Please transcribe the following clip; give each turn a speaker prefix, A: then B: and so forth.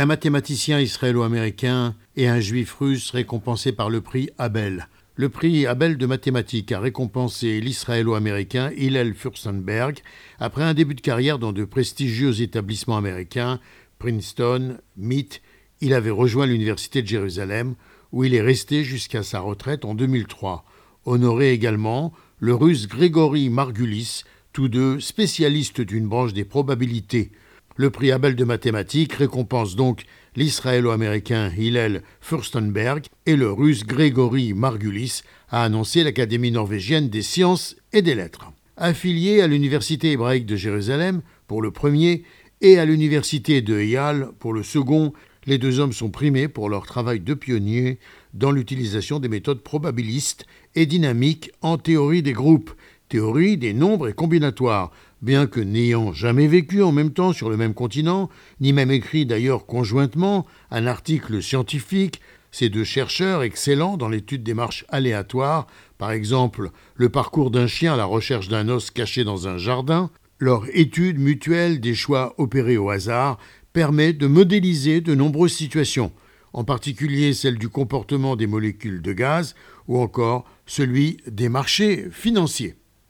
A: un mathématicien israélo-américain et un juif russe récompensés par le prix Abel. Le prix Abel de mathématiques a récompensé l'israélo-américain Hillel Furstenberg après un début de carrière dans de prestigieux établissements américains, Princeton, MIT. Il avait rejoint l'Université de Jérusalem, où il est resté jusqu'à sa retraite en 2003. Honoré également le russe Grégory Margulis, tous deux spécialistes d'une branche des probabilités. Le prix Abel de mathématiques récompense donc l'israélo-américain Hillel Furstenberg et le russe Grégory Margulis, a annoncé l'Académie norvégienne des sciences et des lettres. Affilié à l'Université hébraïque de Jérusalem pour le premier et à l'Université de Eyal pour le second, les deux hommes sont primés pour leur travail de pionnier dans l'utilisation des méthodes probabilistes et dynamiques en théorie des groupes, théorie des nombres et combinatoires, bien que n'ayant jamais vécu en même temps sur le même continent, ni même écrit d'ailleurs conjointement un article scientifique, ces deux chercheurs excellents dans l'étude des marches aléatoires, par exemple le parcours d'un chien à la recherche d'un os caché dans un jardin, leur étude mutuelle des choix opérés au hasard permet de modéliser de nombreuses situations, en particulier celle du comportement des molécules de gaz ou encore celui des marchés financiers.